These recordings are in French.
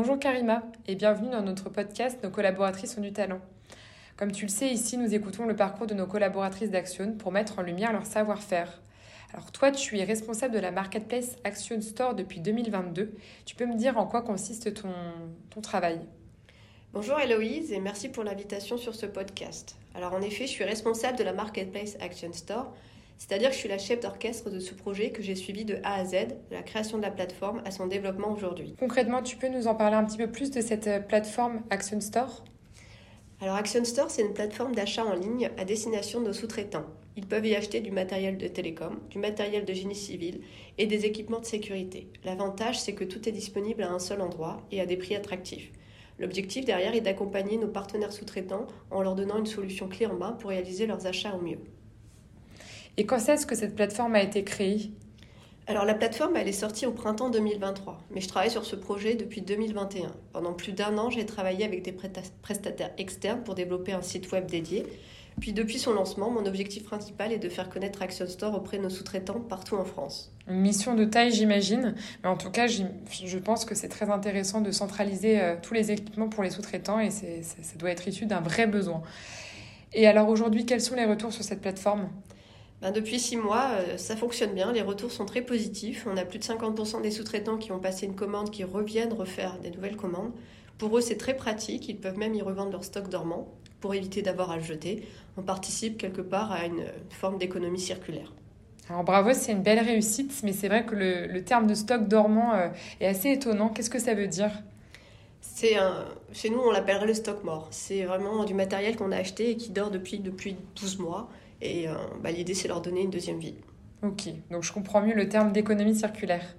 Bonjour Karima et bienvenue dans notre podcast Nos collaboratrices ont du talent. Comme tu le sais, ici nous écoutons le parcours de nos collaboratrices d'Action pour mettre en lumière leur savoir-faire. Alors toi, tu es responsable de la marketplace Action Store depuis 2022. Tu peux me dire en quoi consiste ton, ton travail? Bonjour Héloïse et merci pour l'invitation sur ce podcast. Alors en effet, je suis responsable de la marketplace Action Store c'est-à-dire que je suis la chef d'orchestre de ce projet que j'ai suivi de A à Z, de la création de la plateforme à son développement aujourd'hui. Concrètement, tu peux nous en parler un petit peu plus de cette euh, plateforme Action Store? Alors Action Store, c'est une plateforme d'achat en ligne à destination de nos sous-traitants. Ils peuvent y acheter du matériel de télécom, du matériel de génie civil et des équipements de sécurité. L'avantage, c'est que tout est disponible à un seul endroit et à des prix attractifs. L'objectif derrière est d'accompagner nos partenaires sous-traitants en leur donnant une solution clé en main pour réaliser leurs achats au mieux. Et quand est-ce que cette plateforme a été créée? Alors la plateforme, elle est sortie au printemps 2023, mais je travaille sur ce projet depuis 2021. Pendant plus d'un an, j'ai travaillé avec des prestataires externes pour développer un site web dédié. Puis depuis son lancement, mon objectif principal est de faire connaître Action Store auprès de nos sous-traitants partout en France. Une mission de taille, j'imagine, mais en tout cas, je pense que c'est très intéressant de centraliser euh, tous les équipements pour les sous-traitants et ça doit être issu d'un vrai besoin. Et alors aujourd'hui, quels sont les retours sur cette plateforme? Ben, depuis six mois, euh, ça fonctionne bien, les retours sont très positifs. On a plus de 50% des sous-traitants qui ont passé une commande qui reviennent refaire des nouvelles commandes. Pour eux, c'est très pratique, ils peuvent même y revendre leur stock dormant pour éviter d'avoir à le jeter. On participe quelque part à une forme d'économie circulaire. Alors bravo, c'est une belle réussite, mais c'est vrai que le, terme de stock dormant euh, est assez étonnant. Qu'est-ce que ça veut dire? C'est un, chez nous, on l'appellerait le stock mort. C'est vraiment du matériel qu'on a acheté et qui dort depuis, depuis 12 mois et euh, bah, l'idée, c'est leur donner une deuxième vie. Ok, donc je comprends mieux le terme d'économie circulaire.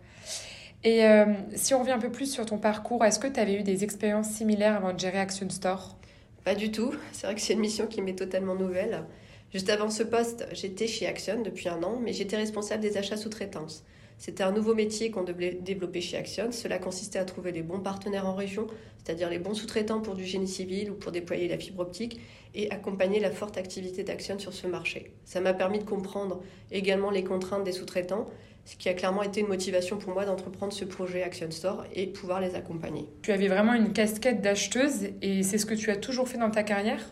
Et euh, si on revient un peu plus sur ton parcours, est-ce que tu avais eu des expériences similaires avant de gérer Action Store? Pas du tout. C'est vrai que c'est une mission qui m'est totalement nouvelle. Juste avant ce poste, j'étais chez Action depuis un an, mais j'étais responsable des achats sous-traitance. C'était un nouveau métier qu'on devait développer chez Action. Cela consistait à trouver les bons partenaires en région, c'est-à-dire les bons sous-traitants pour du génie civil ou pour déployer la fibre optique, et accompagner la forte activité d'Action sur ce marché. Ça m'a permis de comprendre également les contraintes des sous-traitants, ce qui a clairement été une motivation pour moi d'entreprendre ce projet Action Store et pouvoir les accompagner. Tu avais vraiment une casquette d'acheteuse et c'est ce que tu as toujours fait dans ta carrière?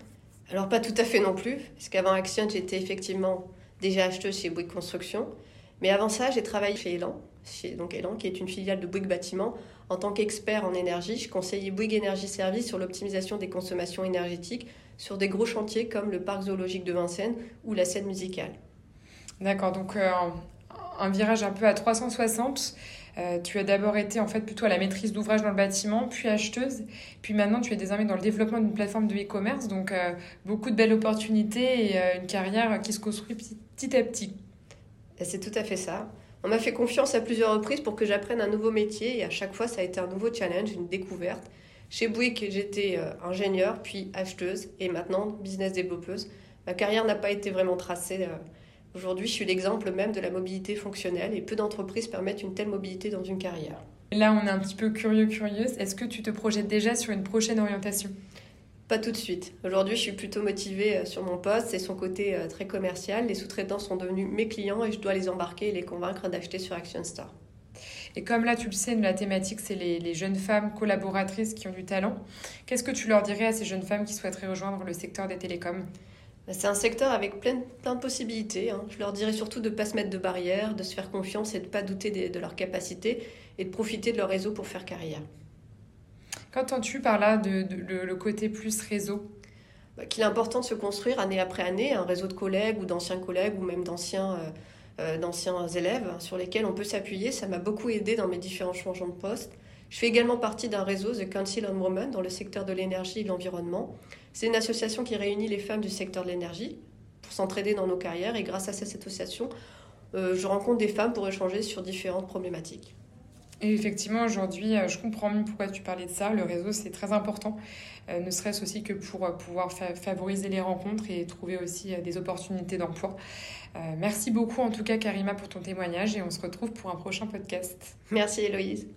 Alors pas tout à fait non plus, parce qu'avant Action, j'étais effectivement déjà acheteuse chez Bouygues Construction. Mais avant ça, j'ai travaillé chez Elan, donc Elan, qui est une filiale de Bouygues Bâtiment. En tant qu'expert en énergie, je conseillais Bouygues Énergie Service sur l'optimisation des consommations énergétiques sur des gros chantiers comme le parc zoologique de Vincennes ou la scène musicale. D'accord, donc euh, un virage un peu à 360. Euh, tu as d'abord été en fait plutôt à la maîtrise d'ouvrage dans le bâtiment, puis acheteuse, puis maintenant tu es désormais dans le développement d'une plateforme de e-commerce, donc euh, beaucoup de belles opportunités et une carrière qui se construit petit à petit. C'est tout à fait ça. On m'a fait confiance à plusieurs reprises pour que j'apprenne un nouveau métier et à chaque fois ça a été un nouveau challenge, une découverte. Chez Bouygues, j'étais euh, ingénieure, puis acheteuse et maintenant business développeuse. Ma carrière n'a pas été vraiment tracée. Euh. Aujourd'hui, je suis l'exemple même de la mobilité fonctionnelle et peu d'entreprises permettent une telle mobilité dans une carrière. Là, on est un petit peu curieux, curieuse. Est-ce que tu te projettes déjà sur une prochaine orientation? Pas tout de suite. Aujourd'hui, je suis plutôt motivée euh, sur mon poste. C'est son côté euh, très commercial. Les sous-traitants sont devenus mes clients et je dois les embarquer et les convaincre d'acheter sur Action Store. Et comme là, tu le sais, la thématique, c'est les, jeunes femmes collaboratrices qui ont du talent. Qu'est-ce que tu leur dirais à ces jeunes femmes qui souhaiteraient rejoindre le secteur des télécoms? Bah, c'est un secteur avec plein, plein de possibilités. Hein. Je leur dirais surtout de ne pas se mettre de barrières, de se faire confiance et de ne pas douter de, de leurs capacités et de profiter de leur réseau pour faire carrière. Qu'entends-tu par là de, le, côté plus réseau? Bah, Qu'il est important de se construire année après année un réseau de collègues ou d'anciens collègues ou même d'anciens euh, euh, d'anciens élèves sur lesquels on peut s'appuyer. Ça m'a beaucoup aidé dans mes différents changements de poste. Je fais également partie d'un réseau, The Council on Women, dans le secteur de l'énergie et de l'environnement. C'est une association qui réunit les femmes du secteur de l'énergie pour s'entraider dans nos carrières. Et grâce à cette association, euh, je rencontre des femmes pour échanger sur différentes problématiques. Et effectivement, aujourd'hui, euh, je comprends mieux pourquoi tu parlais de ça. Le réseau, c'est très important, euh, ne serait-ce aussi que pour euh, pouvoir favoriser les rencontres et trouver aussi des opportunités d'emploi. merci beaucoup en tout cas, Karima, pour ton témoignage et on se retrouve pour un prochain podcast. Merci, Héloïse.